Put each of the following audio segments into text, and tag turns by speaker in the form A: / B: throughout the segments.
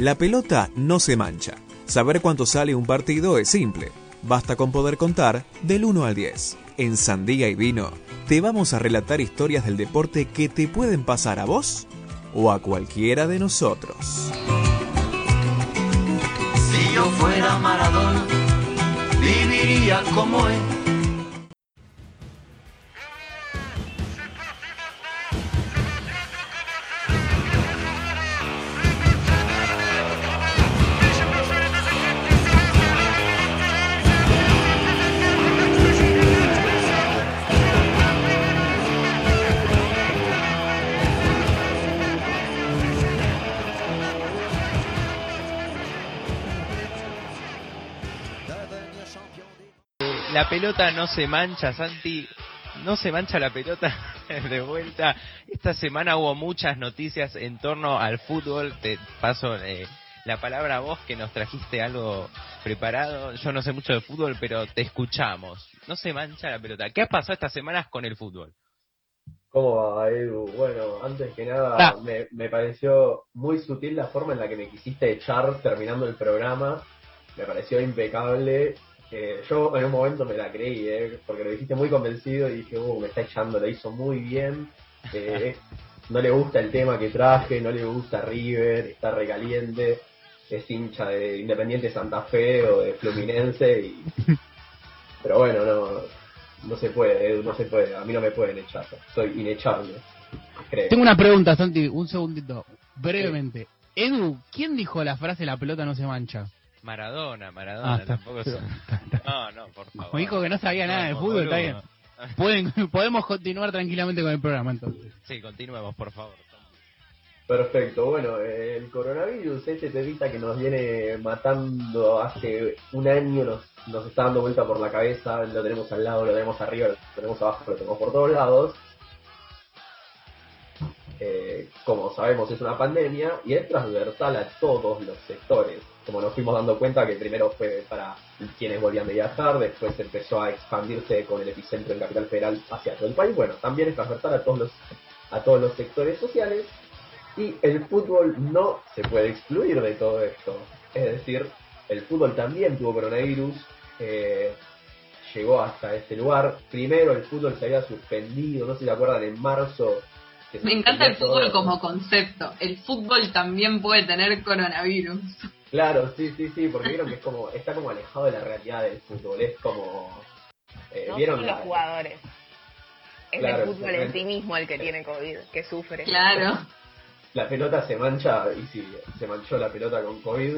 A: La pelota no se mancha. Saber cuánto sale un partido es simple. Basta con poder contar del 1 al 10. En Sandía y Vino te vamos a relatar historias del deporte que te pueden pasar a vos o a cualquiera de nosotros.
B: Si yo fuera Maradona, viviría como él.
C: La pelota no se mancha, Santi. No se mancha la pelota de vuelta. Esta semana hubo muchas noticias en torno al fútbol. Te paso eh, la palabra a vos que nos trajiste algo preparado. Yo no sé mucho de fútbol, pero te escuchamos. No se mancha la pelota. ¿Qué ha pasado estas semanas con el fútbol?
D: ¿Cómo va, Edu? Bueno, antes que nada, me, me pareció muy sutil la forma en la que me quisiste echar terminando el programa. Me pareció impecable yo en un momento me la creí, ¿eh? porque lo dijiste muy convencido y dije, uh, me está echando, lo hizo muy bien. Eh, no le gusta el tema que traje, no le gusta River, está recaliente, es hincha de Independiente Santa Fe o de Fluminense. Y... Pero bueno, no, no se puede, no se puede, a mí no me pueden echar, soy inechable.
E: Tengo una pregunta, Santi, un segundito, brevemente. Edu, ¿quién dijo la frase la pelota no se mancha?
C: Maradona, Maradona, ah, tampoco son... No, no, por favor.
E: Me dijo que no sabía nada de fútbol, está bien. Pueden, podemos continuar tranquilamente con el programa entonces.
C: Sí, continuemos, por favor.
D: Perfecto, bueno, el coronavirus, este temita que nos viene matando hace un año, nos, nos está dando vuelta por la cabeza, lo tenemos al lado, lo tenemos arriba, lo tenemos abajo, lo tenemos por todos lados. Eh, como sabemos es una pandemia y es transversal a todos los sectores como nos fuimos dando cuenta que primero fue para quienes volvían de viajar, después empezó a expandirse con el epicentro en Capital Federal hacia todo el país, bueno, también es transversal a todos los, a todos los sectores sociales y el fútbol no se puede excluir de todo esto. Es decir, el fútbol también tuvo coronavirus, eh, llegó hasta este lugar. Primero el fútbol se había suspendido, no sé si se acuerdan, en marzo.
F: Me encanta el fútbol como concepto. El fútbol también puede tener coronavirus.
D: Claro, sí, sí, sí, porque vieron que es como, está como alejado de la realidad del fútbol, es como...
G: Eh, no ¿vieron son los jugadores, es el fútbol en sí mismo el que tiene COVID, que sufre.
F: Claro.
D: La pelota se mancha, y sí, se manchó la pelota con COVID,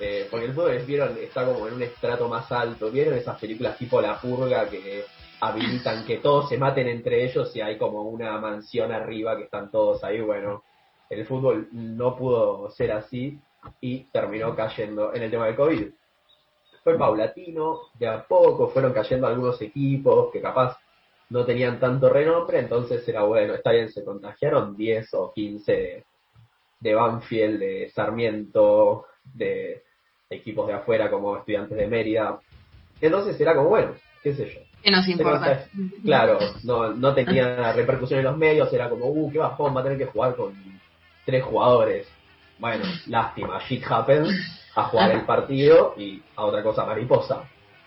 D: eh, porque el fútbol, vieron, está como en un estrato más alto, vieron esas películas tipo La Purga que habilitan que todos se maten entre ellos y hay como una mansión arriba que están todos ahí, bueno, el fútbol no pudo ser así y terminó cayendo en el tema del COVID. Fue paulatino, de a poco fueron cayendo algunos equipos que capaz no tenían tanto renombre, entonces era bueno, está bien, se contagiaron 10 o 15 de, Banfield, de Sarmiento, de equipos de afuera como estudiantes de Mérida. Entonces era como, bueno, qué sé yo.
F: Que nos importa.
D: Claro, no, no tenía repercusión en los medios, era como, uh, qué bajón, va a tener que jugar con tres jugadores. Bueno, lástima, shit happens, a jugar el partido y a otra cosa mariposa.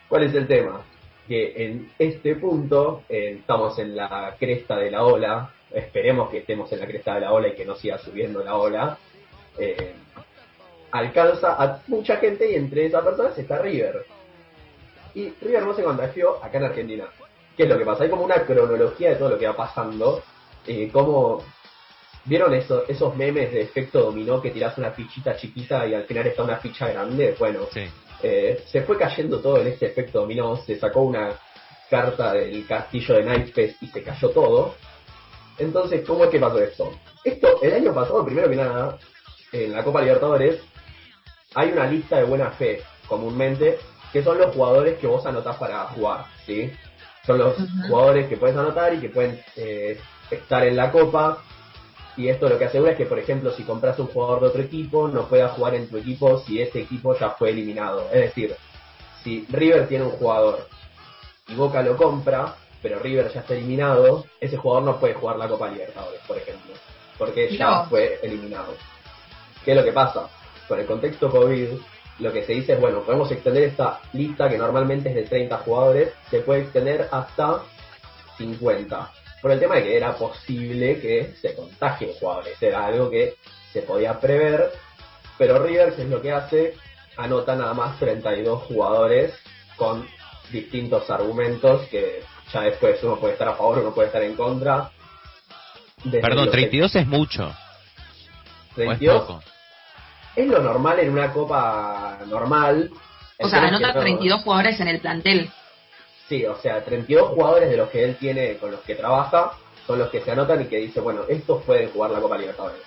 D: ¿Cuál es el tema? Que en este punto eh, estamos en la cresta de la ola, esperemos que estemos en la cresta de la ola y que no siga subiendo la ola. Eh, alcanza a mucha gente y entre esas personas está River. Y River no se contagió acá en Argentina. ¿Qué es lo que pasa? Hay como una cronología de todo lo que va pasando. Eh, como ¿Vieron eso, esos memes de efecto dominó que tiras una fichita chiquita y al final está una ficha grande? Bueno, eh, se fue cayendo todo en este efecto dominó, se sacó una carta del castillo de Nightfest y se cayó todo. Entonces, ¿cómo es que pasó esto? Esto, el año pasado, primero que nada, en la Copa Libertadores, hay una lista de buena fe, comúnmente, que son los jugadores que vos anotás para jugar, ¿sí? Son los jugadores que puedes anotar y que pueden eh, estar en la Copa y esto lo que asegura es que, por ejemplo, si compras un jugador de otro equipo, no pueda jugar en tu equipo si ese equipo ya fue eliminado. Es decir, si River tiene un jugador y Boca lo compra, pero River ya está eliminado, ese jugador no puede jugar la Copa Libertadores, por ejemplo, porque ya fue eliminado. ¿Qué es lo que pasa? con el contexto COVID, lo que se dice es, bueno, podemos extender esta lista que normalmente es de 30 jugadores, se puede extender hasta 50. Por el tema de que era posible que se contagien jugadores, era algo que se podía prever, pero River, ¿qué es lo que hace? Anota nada más 32 jugadores con distintos argumentos que ya después uno puede estar a favor, uno puede estar en contra.
C: Perdón, 32 es mucho.
D: 32 es, lo normal en una copa normal.
F: O sea, anota 32 jugadores en el plantel.
D: Sí, o sea, 32 jugadores de los que él tiene, con los que trabaja, son los que se anotan y que dice, bueno, estos pueden jugar la Copa Libertadores.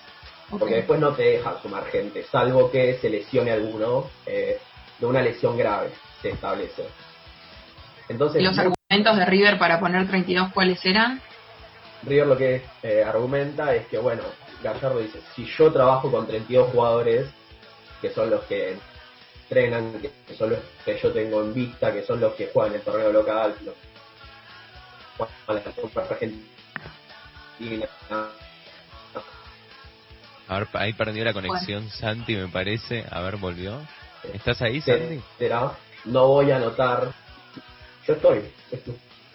D: Porque después no te dejan sumar gente, salvo que se lesione alguno eh, de una lesión grave, se establece.
F: Entonces, ¿Los argumentos de River para poner 32 cuáles eran?
D: River lo que eh, argumenta es que, bueno, Gallardo dice, si yo trabajo con 32 jugadores, que son los que entrenan, que son los que yo tengo en vista, que son los que juegan el torneo local, los juegan
C: A ver, ahí perdió la conexión Santi, me parece. A ver, volvió. ¿Estás ahí, Santi?
D: Será, no voy a anotar. Yo estoy.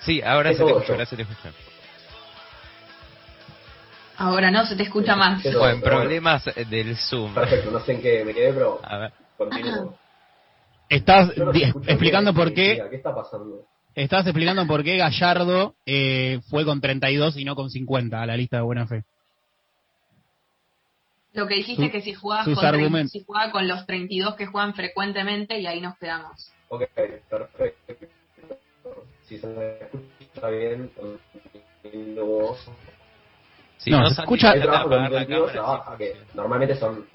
C: Sí, ahora se te escucha, ahora se te escucha.
F: Ahora no, se te escucha más.
C: Bueno, problemas del Zoom.
D: Perfecto, no sé en qué me quedé, pero a ver. Continúo.
E: Estás explicando por qué...
D: ¿Qué está pasando?
E: Estás explicando por qué Gallardo eh, fue con 32 y no con 50 a la lista de buena fe.
F: Lo que dijiste es que si jugabas con, si jugaba con los 32 que juegan frecuentemente y ahí nos quedamos.
D: Ok, perfecto. Si se me escucha bien,
E: si no, se escucha.
D: normalmente son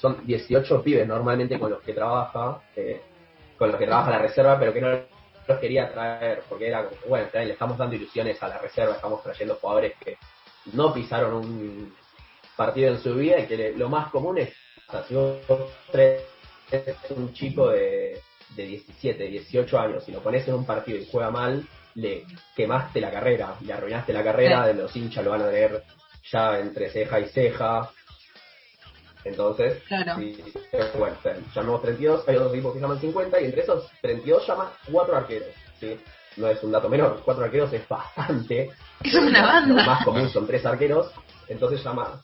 D: son 18 pibes normalmente con los que trabaja, eh, con los que trabaja la reserva, pero que no los quería traer, porque era como, bueno, le estamos dando ilusiones a la reserva, estamos trayendo jugadores que no pisaron un partido en su vida y que lo más común es, o sea, si vos traes un chico de, de 17, 18 años y lo pones en un partido y juega mal, le quemaste la carrera, le arruinaste la carrera, de los hinchas lo van a tener ya entre ceja y ceja. Entonces,
F: claro.
D: bueno, llamamos 32, hay otros equipos que llaman 50 y entre esos 32 llaman 4 arqueros. ¿sí? No es un dato menor, 4 arqueros es bastante.
F: Es una banda.
D: Lo más común son 3 arqueros, entonces llama...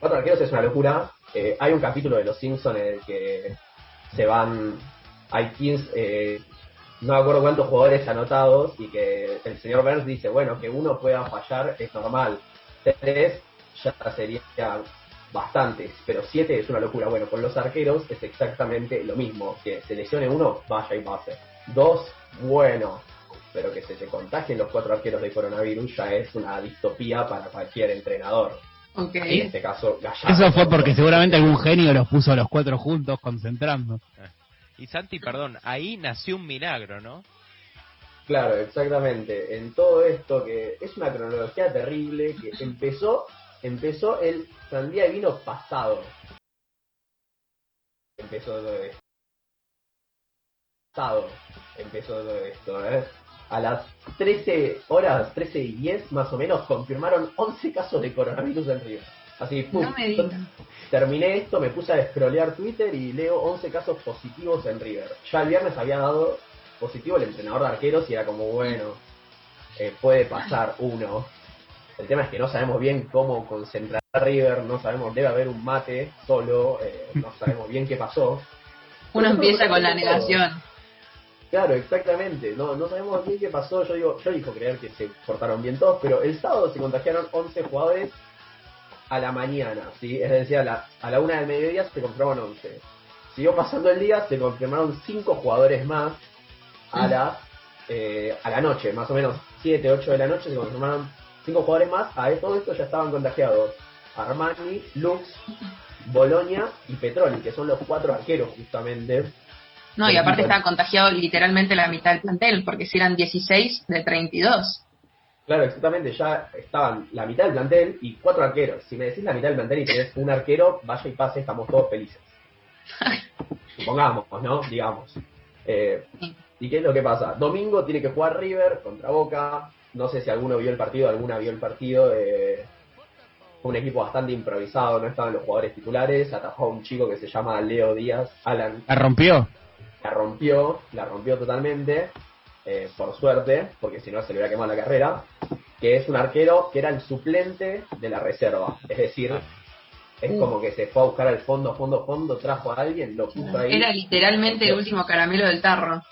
D: 4 arqueros es una locura. Eh, hay un capítulo de Los Simpsons en el que se van... Hay 15... Eh, no me acuerdo cuántos jugadores anotados y que el señor Burns dice, bueno, que uno pueda fallar es normal, tres ya sería bastantes, pero siete es una locura. Bueno, con los arqueros es exactamente lo mismo, que se lesione uno, vaya y pase. Dos, bueno, pero que se te contagien los cuatro arqueros de coronavirus ya es una distopía para cualquier entrenador.
F: Okay.
D: En este caso,
E: Eso fue porque seguramente algún genio los puso a los cuatro juntos concentrando.
C: Y Santi, perdón, ahí nació un milagro, ¿no?
D: Claro, exactamente. En todo esto que es una cronología terrible que empezó, empezó el sandía y vino pasado. Empezó todo esto. Pasado empezó todo esto, ¿eh? A las 13 horas, 13 y 10 más o menos, confirmaron 11 casos de coronavirus en Río. Así, pum, terminé esto, me puse a scrollear Twitter y leo 11 casos positivos en River. Ya el viernes había dado positivo el entrenador de arqueros y era como, bueno, eh, puede pasar uno. El tema es que no sabemos bien cómo concentrar a River, no sabemos, debe haber un mate solo, eh, no sabemos bien qué pasó.
F: Uno empieza con la negación.
D: Claro, exactamente. No, no sabemos bien qué pasó. Yo digo, yo dijo creer que se portaron bien todos, pero el sábado se contagiaron 11 jugadores a la mañana, ¿sí? Es decir, a la, a la una del mediodía se confirmaron 11. Siguió pasando el día, se confirmaron 5 jugadores más a la, eh, a la noche, más o menos 7, 8 de la noche, se confirmaron 5 jugadores más. A todo esto ya estaban contagiados Armani, Lux, Bolonia y Petroli, que son los cuatro arqueros justamente.
F: No, y aparte estaba contagiado literalmente la mitad del plantel, porque si eran 16 de 32.
D: Claro, exactamente, ya estaban la mitad del plantel y cuatro arqueros. Si me decís la mitad del plantel y tenés un arquero, vaya y pase, estamos todos felices. Supongamos, ¿no? Digamos. Eh, ¿Y qué es lo que pasa? Domingo tiene que jugar River contra Boca. No sé si alguno vio el partido, alguna vio el partido. fue un equipo bastante improvisado, no estaban los jugadores titulares, atajó a un chico que se llama Leo Díaz, Alan,
E: ¿La rompió?
D: la rompió, la rompió totalmente, eh, por suerte, porque si no se le hubiera quemado la carrera, que es un arquero que era el suplente de la reserva, es decir, es como que se fue a buscar al fondo, fondo, fondo, trajo a alguien, lo puso ahí.
F: Era literalmente el último caramelo del tarro.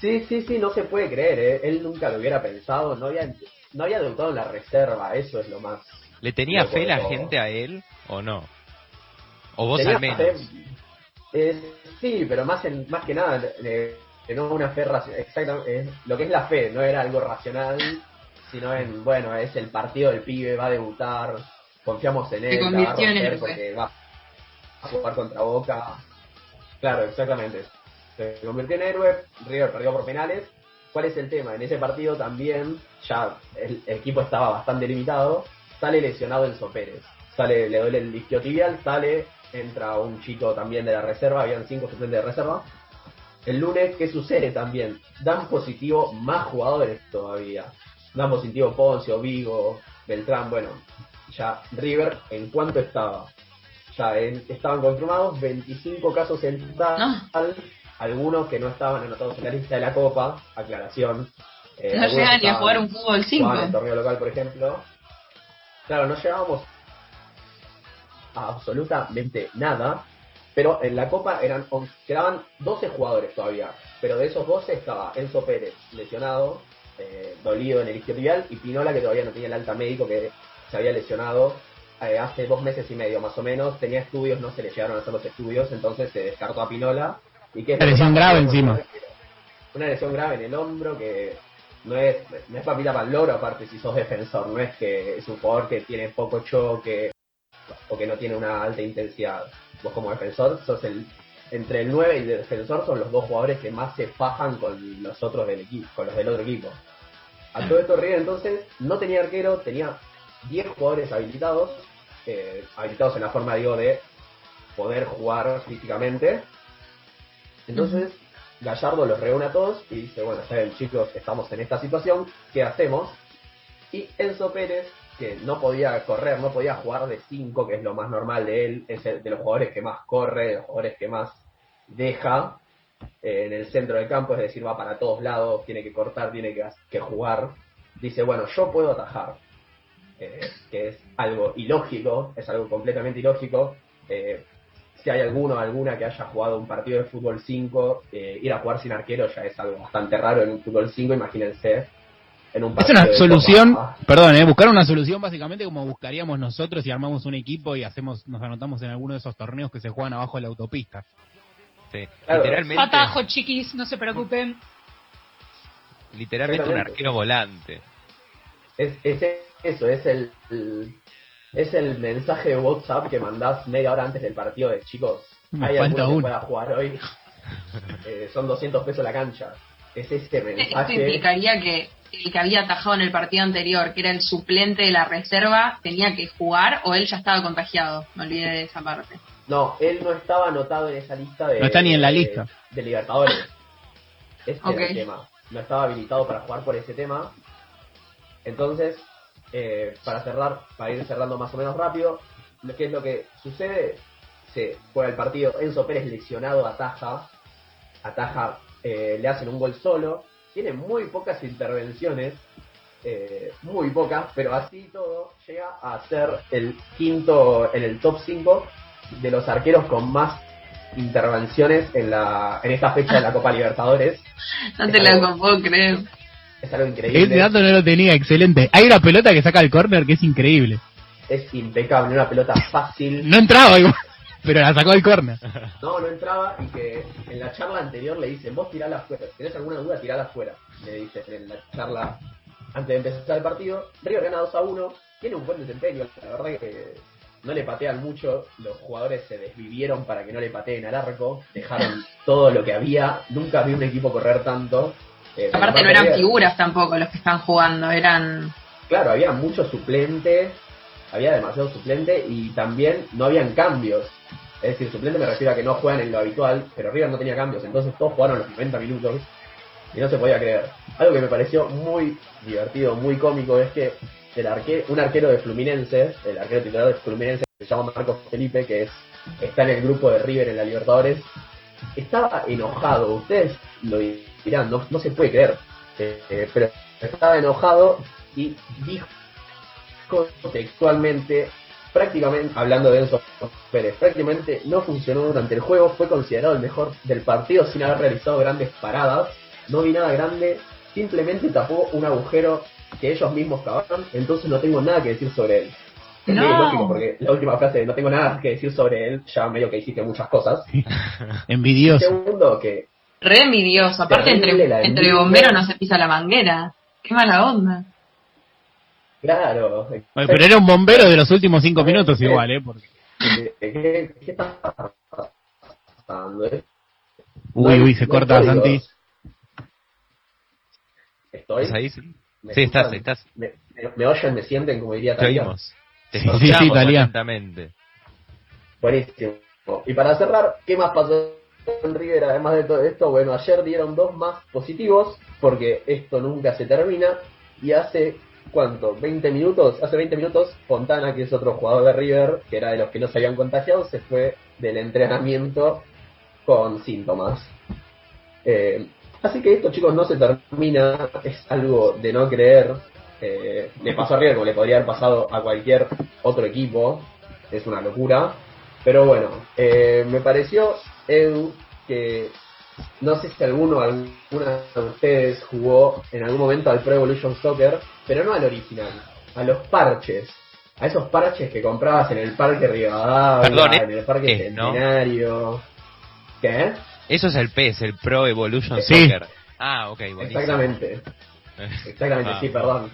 D: Sí, sí, sí, no se puede creer, ¿eh? él nunca lo hubiera pensado, no había, no había debutado en la reserva, eso es lo más...
C: ¿Le tenía fe la gente a él o no? O vos
D: Tenía
C: al menos.
D: fe, eh, sí, pero más en, más que nada, eh, no una fe racional, exactamente, lo que es la fe, no era algo racional, sino en, bueno, es el partido del pibe, va a debutar, confiamos en él, la va a romper porque va a jugar contra Boca. Claro, exactamente. Se convirtió en héroe, River perdió por penales. ¿Cuál es el tema? En ese partido también, ya el, el equipo estaba bastante limitado, sale lesionado Enzo Pérez. Sale, le duele el isquiotibial, sale, entra un chico también de la reserva, habían cinco suplentes de reserva. El lunes, ¿qué sucede también? Dan positivo más jugadores todavía. Dan positivo Poncio, Vigo, Beltrán, bueno, ya River, ¿en cuánto estaba? Ya en- estaban confirmados 25 casos en total,
F: No.
D: Algunos que no estaban anotados en la lista de la Copa, aclaración. Eh,
F: No llegan ni a jugar un fútbol 5.
D: jugaban en el torneo local, por ejemplo. Claro, no llegábamos a absolutamente nada, pero en la Copa eran quedaban 12 jugadores todavía, pero de esos 12 estaba Enzo Pérez, lesionado, eh, dolido en el isquiotibial, y Pinola, que todavía no tenía el alta médico, que se había lesionado eh, hace dos meses y medio más o menos, tenía estudios, no se le llegaron a hacer los estudios, entonces se descartó a Pinola. Y que
E: Una lesión grave encima.
D: Una lesión grave en el hombro que no es, no es papita para el loro, aparte si sos defensor, no es que es un jugador que tiene poco choque o que no tiene una alta intensidad. Vos como defensor sos el entre el 9 y el defensor son los dos jugadores que más se fajan con los otros del equipo, con los del otro equipo. A todo esto River entonces no tenía arquero, tenía 10 jugadores habilitados, eh, habilitados en la forma digo de poder jugar físicamente. Entonces Gallardo los reúne a todos y dice, bueno, saben chicos, estamos en esta situación, ¿qué hacemos? Y Enzo Pérez, que no podía correr, no podía jugar de 5, que es lo más normal de él, es el de los jugadores que más corre, de los jugadores que más deja eh, en el centro del campo, es decir, va para todos lados, tiene que cortar, tiene que, que jugar. Dice, bueno, yo puedo atajar, eh, que es algo ilógico, es algo completamente ilógico. Eh, si hay alguno o alguna que haya jugado un partido de fútbol 5, eh, ir a jugar sin arquero ya es algo bastante raro en un fútbol 5, imagínense. En un
E: Es una
D: de
E: solución,
D: Copa.
E: perdón, eh, buscar una solución básicamente como buscaríamos nosotros si armamos un equipo y hacemos, nos anotamos en alguno de esos torneos que se juegan abajo de la autopista.
C: Sí.
D: Claro.
C: Literalmente,
H: Atajo, chiquis, no se preocupen.
C: literalmente un arquero volante.
D: Es, es eso, es el, el- es el mensaje de WhatsApp que mandás media hora antes del partido de chicos.
E: Me
D: Hay
E: falta
D: alguno que
E: uno.
D: pueda jugar hoy. Eh, son 200 pesos la cancha. Es ese
F: Esto
D: mensaje.
F: implicaría que el que había atajado en el partido anterior, que era el suplente de la reserva, tenía que jugar o él ya estaba contagiado. Me olvidé de esa parte.
D: No, él no estaba anotado en esa lista de.
E: No está ni en la
D: de-
E: lista.
D: De, Libertadores. Este
F: Ok.
D: era el tema. No estaba habilitado para jugar por ese tema. Entonces, eh, para cerrar, para ir cerrando más o menos rápido, que es lo que sucede, se juega el partido, Enzo Pérez lesionado ataja, ataja, eh, le hacen un gol solo, tiene muy pocas intervenciones, eh, muy pocas, pero así todo llega a ser el quinto en el top 5 de los arqueros con más intervenciones en la en esta fecha de la Copa Libertadores.
F: No te lo puedo creer.
D: Es algo
E: Ese
D: increíble.
E: dato no lo tenía, excelente. Hay una pelota que saca el córner que es increíble.
D: Es impecable, una pelota fácil.
E: No entraba igual, pero la sacó del córner.
D: No, no entraba y que en la charla anterior le dicen, vos tirala afuera. Si tenés alguna duda, tirala afuera. Le dicen en la charla antes de empezar el partido. River gana 2 a 1. Tiene un buen desempeño. La verdad que no le patean mucho. Los jugadores se desvivieron para que no le pateen al arco. Dejaron todo lo que había. Nunca vi un equipo correr tanto. Eh,
F: Aparte no eran figuras tampoco los que están jugando, eran...
D: Claro, había muchos suplentes, había demasiados suplentes y también no habían cambios. Es decir, suplente me refiero a que no juegan en lo habitual, pero River no tenía cambios, entonces todos jugaron los 90 minutos y no se podía creer. Algo que me pareció muy divertido, muy cómico, es que el arque, un arquero de Fluminense, el arquero titular de Fluminense, se llama Marcos Felipe, que es está en el grupo de River en la Libertadores, estaba enojado, ustedes lo dirán, no, no se puede creer, eh, eh, pero estaba enojado y dijo textualmente, prácticamente, hablando de Enzo Pérez, prácticamente no funcionó durante el juego, fue considerado el mejor del partido sin haber realizado grandes paradas, no vi nada grande, simplemente tapó un agujero que ellos mismos cavaron, entonces no tengo nada que decir sobre él. Es
F: No.
D: lógico, porque la última frase de no tengo nada que decir sobre él, ya medio que hiciste muchas cosas.
E: Envidioso.
D: Segundo, que
F: Re envidioso. Aparte,
D: Terrible
F: entre, entre bomberos no se pisa la manguera. Qué mala onda.
D: Claro.
E: Oye, pero era un bombero de los últimos cinco minutos igual, ¿eh? Porque...
D: ¿Qué, qué, qué está pasando? eh?
E: Uy, uy, se
D: no
E: corta,
D: códigos.
E: Santi.
D: ¿Estoy?
C: ¿Estás ahí? Sí,
D: ¿Me
C: Sí, estás, estás.
D: ¿Me, me, me oyen, me sienten, como diría
C: Te
D: Talía?
C: oímos. Te
E: Sí.
D: Buenísimo. Y para cerrar, ¿qué más pasó River además de todo esto? Bueno, ayer dieron dos más positivos, porque esto nunca se termina, y hace, ¿cuánto? 20 minutos, hace 20 minutos, Fontana, que es otro jugador de River, que era de los que no se habían contagiado, se fue del entrenamiento con síntomas. Eh, así que esto, chicos, no se termina, es algo de no creer. Eh, le pasó a River como le podría haber pasado a cualquier otro equipo, es una locura. Pero bueno, eh, me pareció, Edu, que no sé si alguno, alguna de ustedes jugó en algún momento al Pro Evolution Soccer, pero no al original, a los parches. A esos parches que comprabas en el Parque Rivadavia,
C: Perdón, ¿eh?
D: en el Parque
C: ¿no?
D: Centenario. ¿Qué?
C: Eso es el PES, el Pro Evolution
E: Sí.
C: Soccer. Ah, ok, buenísimo.
D: Exactamente. Exactamente,
C: Ah.
D: sí, perdón.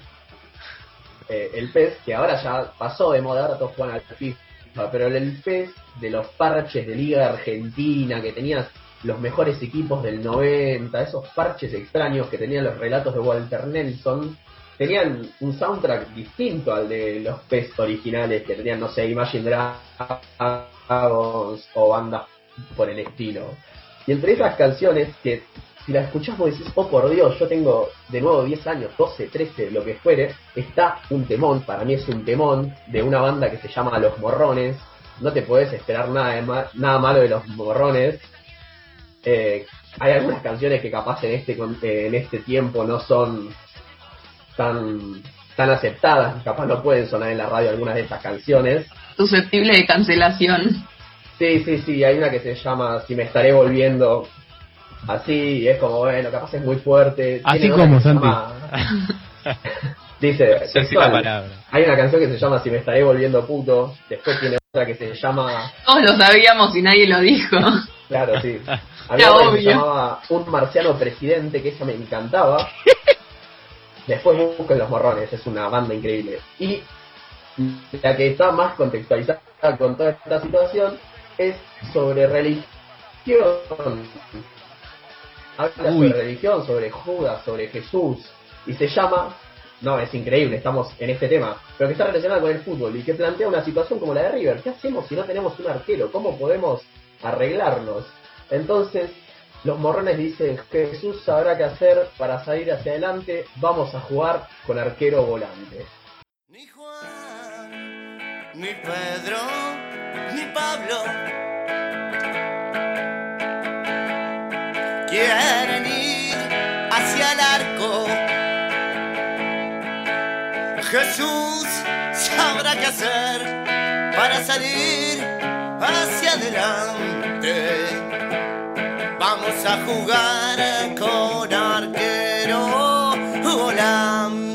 D: Eh, el PES, que ahora ya pasó de moda, todos juegan al FIFA, pero el PES de los parches de Liga Argentina, que tenías los mejores equipos del 90, esos parches extraños que tenían los relatos de Walter Nelson, tenían un soundtrack distinto al de los PES originales, que tenían, no sé, Imagine Dragons o bandas por el estilo. Y entre esas canciones que si la escuchás vos decís, oh por Dios, yo tengo de nuevo 10 años, 12, 13, lo que fuere, está un temón, para mí es un temón de una banda que se llama Los Morrones, no te podés esperar nada, de ma- nada malo de Los Morrones. Eh, hay algunas canciones que capaz en este, eh, en este tiempo no son tan, tan aceptadas, capaz no pueden sonar en la radio algunas de estas canciones.
F: Susceptible de cancelación.
D: Sí, sí, sí, hay una que se llama Si me estaré volviendo así, y es como, bueno, capaz es muy fuerte.
E: Así como, Santi.
D: llama- Dice,
C: palabra.
D: hay una canción que se llama Si me estaré volviendo puto, después tiene otra que se llama,
F: Todos lo sabíamos y nadie lo dijo.
D: claro, sí, había otra que se llamaba Un marciano presidente, que esa me encantaba. Después busquen Los Morrones, es una banda increíble. Y la que está más contextualizada con toda esta situación es sobre religión. Habla
E: Uy.
D: sobre religión, sobre Judas, sobre Jesús. Y se llama, no, es increíble, estamos en este tema, pero que está relacionada con el fútbol y que plantea una situación como la de River. ¿Qué hacemos si no tenemos un arquero? ¿Cómo podemos arreglarnos? Entonces, los morrones dicen, Jesús sabrá qué hacer para salir hacia adelante, vamos a jugar con arquero volante.
B: Ni Juan, ni Pedro, ni Pablo quieren ir hacia el arco. Jesús sabrá qué hacer para salir hacia adelante. Vamos a jugar con arquero volante.